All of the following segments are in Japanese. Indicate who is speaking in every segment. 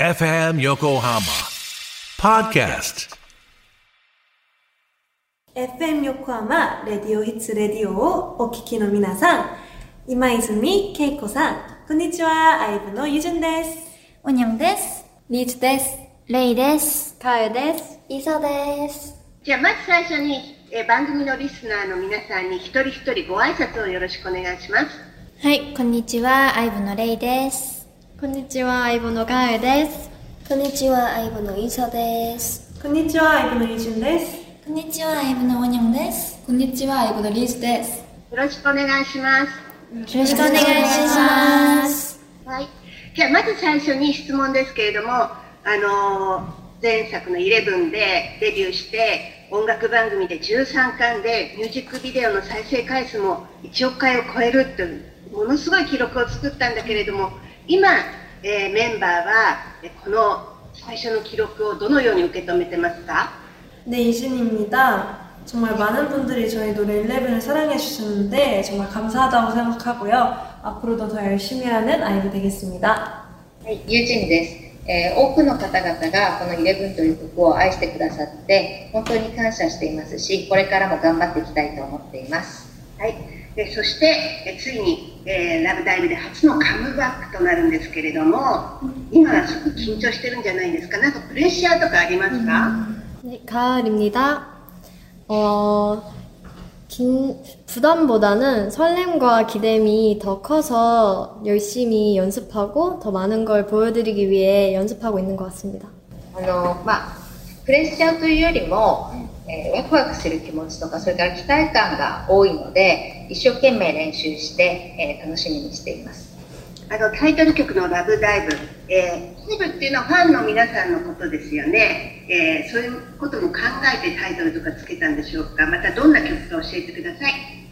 Speaker 1: FM Yokohama Podcast
Speaker 2: FM 横浜レディオヒッツレディオをお聞きの皆さん、今泉恵子さん、こんにちは、アイブのゆじゅんです。
Speaker 3: おにゃんです。リーチです。レイです。かよです。いさです。
Speaker 4: じゃあまず最初に、えー番組のリスナーの皆さんに一人一人ご挨拶をよろしくお願いします。
Speaker 3: はい、こんにちは、アイブのレイです。こんにちは、アイブのかよです。こんにちは、アイブのいさです。
Speaker 2: こんにちは、アイブのゆじゅんです。
Speaker 3: こんにちは、アイブのおにゃんです。こんにちは、アイブのリーチです。
Speaker 4: よろしくお願いします。
Speaker 3: よろしくお願いします。
Speaker 4: はい。じゃあまず最初に質問ですけれども、あのー前作の11でデビューして、音楽番組で13巻でミュージックビデオの再生回数も1億回を超えるという、ものすごい記録を作ったんだけれども、今、えーメンバーは、えこの最初の記録をどのように受け止めてますか
Speaker 2: 네, 이진입니다. 정말 많은 분들이 저희 노래 11을 사랑해 주셨는데 정말 감사하다고 생각하고요. 앞으로도 더 열심히 하는 아이브 되겠습니다.
Speaker 5: はい、ユージンです。えー多くの方々がこの11という曲を愛してくださって本当に感謝していますしこれからも頑張っていきたいと思っています
Speaker 4: はい、 でそしてえついに、えーラブダイブで初のカムバックとなるんですけれども今はすごく緊張してるんじゃないですかなんかプレッシャーとかありますか、
Speaker 6: 네, 가을입니다. 어, 긴, 부담보다는 설렘과 기대감이 더 커서 열심히 연습하고 더 많은 걸 보여드리기 위해 연습하고 있는 것 같습니다.
Speaker 5: あのまあ プレッシャーというよりも、えーワクワクする気持ちとかそれから期待感が多いので一生懸命練習して、えー楽しみにしています。
Speaker 4: あのタイトル曲の「ラブダイブ」えー、ダイブっていうのはファンの皆さんのことですよね、えーそういうことも考えてタイトルとかつけたんでしょうか。またどんな曲か教えてください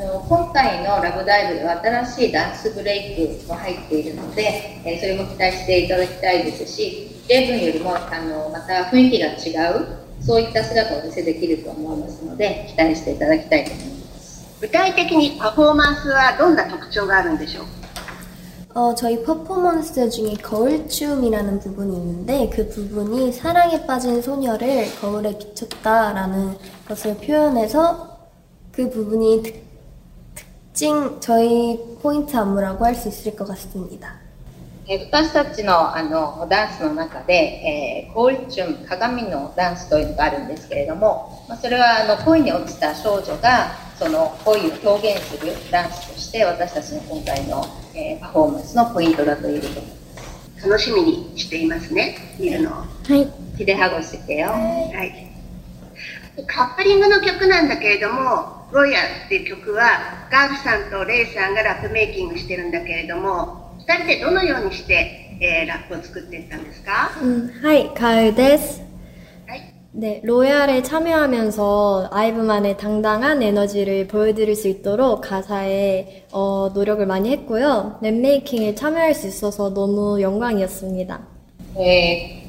Speaker 5: あの今回の「ラブダイブ」では新しいダンスブレイクも入っているので、えーそれも期待していただきたいですしレブンよりもあのまた雰囲気が違うそういった姿をお見せできると思いますので期待していただきたいと思います
Speaker 4: 具体的にパフォーマンスはどんな特徴があるんでしょう
Speaker 7: 어, 저희 퍼포먼스 중에 거울춤이라는 부분이 있는데 그 부분이 사랑에 빠진 소녀를 거울에 비췄다라는 것을 표현해서 그 부분이 특, 특징 저희 포인트 안무라고 할 수 있을 것 같습니다.
Speaker 5: えー私たちのあのダンスの中で、えーコールチュン鏡のダンスというのがあるんですけれども、まあ、それはあの恋に落ちた少女がその恋を表現するダンスとして私たちの今回の、えーパフォーマンスのポイントだと言えると思います
Speaker 4: 楽しみにしていますね、見るのを。
Speaker 7: はい。
Speaker 5: ヒデハゴしててよ、
Speaker 4: はい。カップリングの曲なんだけれども、 ロイヤルっていう曲は、ガーフさんとレイさんがラップメイキングしてるんだけれども、二人でどのようにして、えーラップを作っていったんですか
Speaker 6: 음, 하이, 가을 데스.
Speaker 4: はい。
Speaker 6: 네, 로얄에 참여하면서 아이브만의 당당한 에너지를 보여드릴 수 있도록 가사에 어, 노력을 많이 했고요. 랩메이킹에 참여할 수 있어서 너무 영광이었습니다.
Speaker 5: えー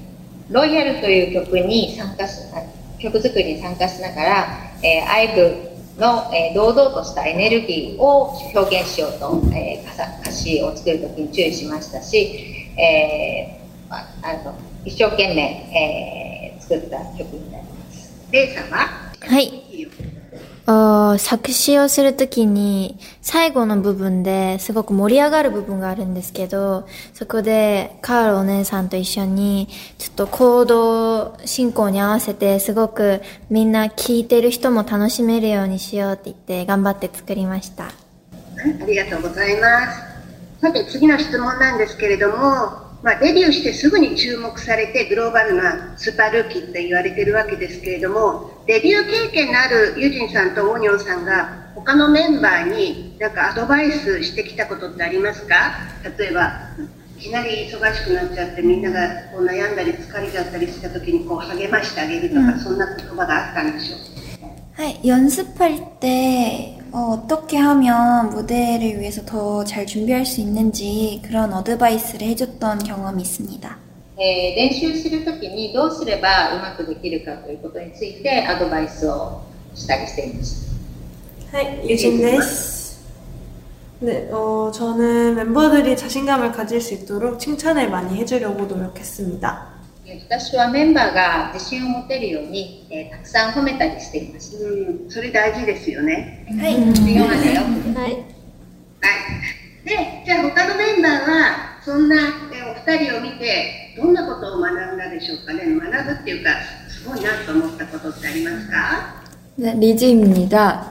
Speaker 5: ロイヤルという曲に参加しあ曲作りに参加しながら、えー、アイブ の、えー堂々としたエネルギーを表現しようと、えー歌詞を作るときに注意しましたし、えーまあ、あの一生懸命、えー作った曲になります。
Speaker 4: レイさんは？
Speaker 3: はい。作詞をするときに最後の部分ですごく盛り上がる部分があるんですけど、そこでカールお姉さんと一緒にちょっと行動進行に合わせてすごくみんな聞いてる人も楽しめるようにしようって言って頑張って作りました。
Speaker 4: ありがとうございます。さて次の質問なんですけれども、まあ、デビューしてすぐに注目されてグローバルなスーパールーキーって言われてるわけですけれども、デビュー経験のあるユジンさんとオーニョンさんが他のメンバーになんかアドバイスしてきたことってありますか例えば、いきなり忙しくなっちゃってみんながこう悩んだり疲れちゃったりした時にこう励ましてあげるとか、そんな言葉があったんでしょう
Speaker 3: 네, 연습할 때 어, 어떻게 하면 무대를 위해서 더 잘 준비할 수 있는지 그런 어드바이스를 해줬던 경험이 있습니다.
Speaker 5: えー練習するときにどうすればうまくできるかということについてアドバイスをしたりしていました。
Speaker 2: 하이, 유진 데스. 네, 어, 저는 멤버들이 자신감을 가질 수 있도록 칭찬을 많이 해주려고 노력했습니다.
Speaker 5: えー私はメンバーが自信を持てるように、えーたくさん褒めたりしていました。
Speaker 4: うん、それ大事ですよね。
Speaker 3: 하이.
Speaker 5: 今までよく
Speaker 7: はい。
Speaker 4: はい。で、じゃあ他のメンバーは、そんなえお二人を見て、どんなことを学んだでしょうかね。学ぶっていうか、すごいなと思ったことってありますか
Speaker 6: 네, 리즈입니다.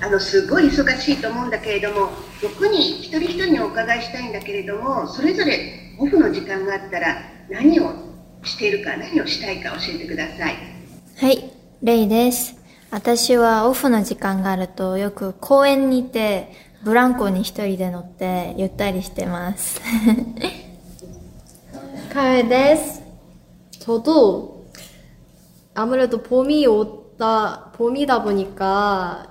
Speaker 4: あの、すごい忙しいと思うんだけれども、6人、一人一人にお伺いしたいんだけれども、それぞれオフの時間があったら、何をしているか、何をしたいか教えてください。
Speaker 3: はい、レイです。私はオフの時間があるとよく公園にいてブランコに一人で乗ってゆったりしてます。
Speaker 7: 칼 데스. 저도 아무래도 봄이 오다, 봄이다 보니까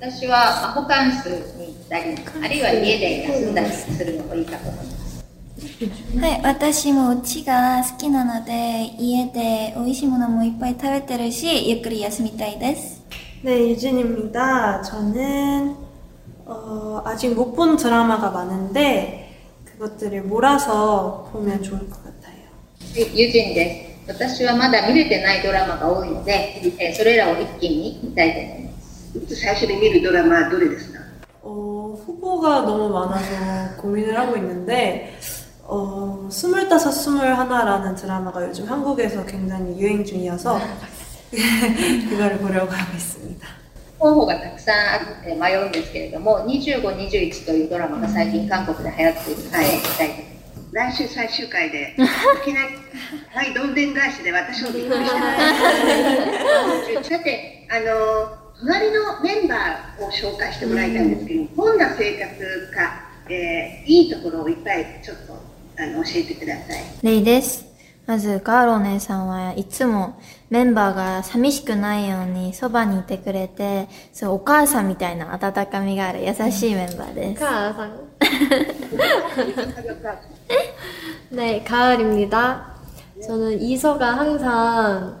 Speaker 5: 私は、まあ、ホカンスに行ったりあるいは家で休んだりするのもいいかと思います
Speaker 3: はい、私もうちが好きなので家で美味しいものもいっぱい食べてるしゆっくり休みたいです。
Speaker 2: 네, 유진입니다. 저는 어, 아직 못 본 드라마가 많은데 그것들을 몰아서 보면 좋을 것 같아요.
Speaker 5: はいユジンです私はまだ見れてないドラマが多いので、えーそれらを一気に見たいと思います
Speaker 4: 最初に見るドラマはどれですか
Speaker 2: 어, 후보가 너무 많아서 고민을 하고 있는데 어, 스물다섯, 스물하나라는 드라마가 요즘 한국에서 굉장히 유행 중이어서 그거를 보려고 하고 있습니다.
Speaker 5: 候補がたくさんあって迷うんですけれども25、21というドラマが最近韓国で流行っているので見たいです
Speaker 4: 来週最終回で、いきなり、はい、どんでん返しで私もびっくりしてます。さて、あの、 隣のメンバーを紹介してもらいたいんですけど、どんな生活か、えーいいところをいっぱいちょっとあの教えてください。
Speaker 3: レイです。まず、ガーロお姉さんはいつもメンバーが寂しくないようにそばにいてくれて、そうお母さんみたいな温かみがある優しいメンバーです。
Speaker 7: 가상. 네, 가을입니다. 저는 이서가 항상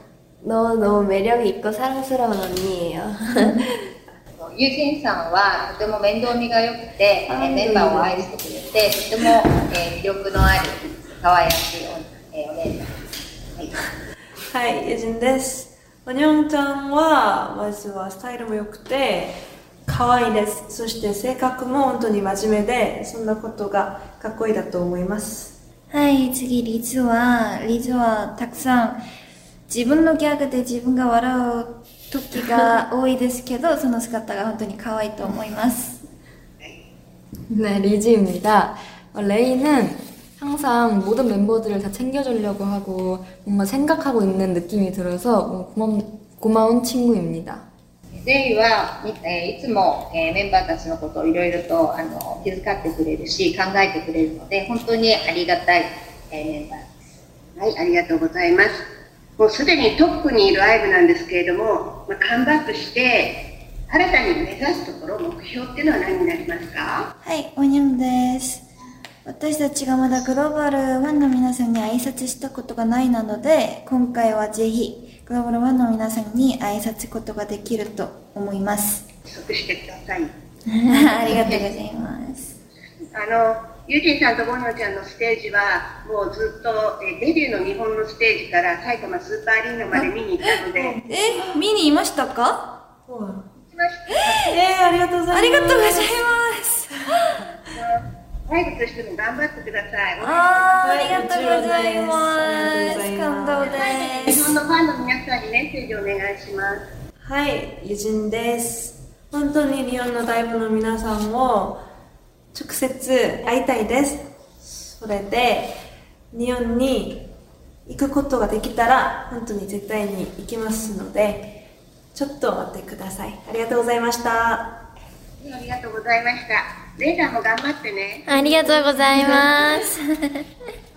Speaker 7: 너무너무 매력이 있고 사랑스러운 언니예요.
Speaker 5: ユジンさんはとても面倒見が良くて、えーメンバーを愛してくれて、とても、えー魅力のある可愛らしいお,、えーお姉さんです。はい
Speaker 2: はい、ユジンです。おにょんちゃんは、まずはスタイルも良くて、可愛いです。そして性格も本当に真面目で、そんなことがかっこいいだと思います。
Speaker 8: はい、次、リズは、リズはたくさん 自分のギャグで自分が笑う時が多いですけど、その姿が本当に可愛いと思います。
Speaker 6: 네, 리지입니다. 어, 레이는 항상 모든 멤버들을 다 챙겨주려고 하고 뭔가 생각하고 있는 느낌이 들어서 어, 고마, 고마운 친구입니다.
Speaker 5: レイは、みえーいつも、えーメンバーたちのことをいろいろとあの気遣ってくれるし、考えてくれるので、本当にありがたい、えーメンバーです。
Speaker 4: はい、ありがとうございます。 もうすでにトップにいるアイブなんですけれども、まあ、カムバックして、新たに目指すところ、目標っていうのは何になりますか？
Speaker 8: はい、おにゃんです。私たちがまだグローバルファンの皆さんに挨拶したことがないなので、今回はぜひグローバルファンの皆さんに挨拶ことができると思います。
Speaker 4: 約束してください。
Speaker 8: ありがとうございます。
Speaker 4: あの、ユージンさんとボニョちゃんのステージは、もうずっと、えーデビューの日本のステージから埼玉スーパーアリーナまで見に行ったので、
Speaker 8: え、見にいましたか？
Speaker 4: 行きました。
Speaker 2: えー、ありがとうございます。
Speaker 8: ありがとうございます。
Speaker 4: ライブとしても頑張ってください。
Speaker 8: あー、ありがとうござい
Speaker 2: もちろんですありがとうご
Speaker 8: ます。
Speaker 2: ざいます
Speaker 8: 感動です。
Speaker 4: 日本のファンの皆さんにメッセージをお願いします。
Speaker 2: はい、ユジンです。本当に日本のライブの皆さんを直接会いたいです。それで、日本に行くことができたら、本当に絶対に行きますので、ちょっと待ってください。ありがとうございました。
Speaker 4: ありがとうございました。レイさんも頑張ってね。
Speaker 3: ありがとうございます。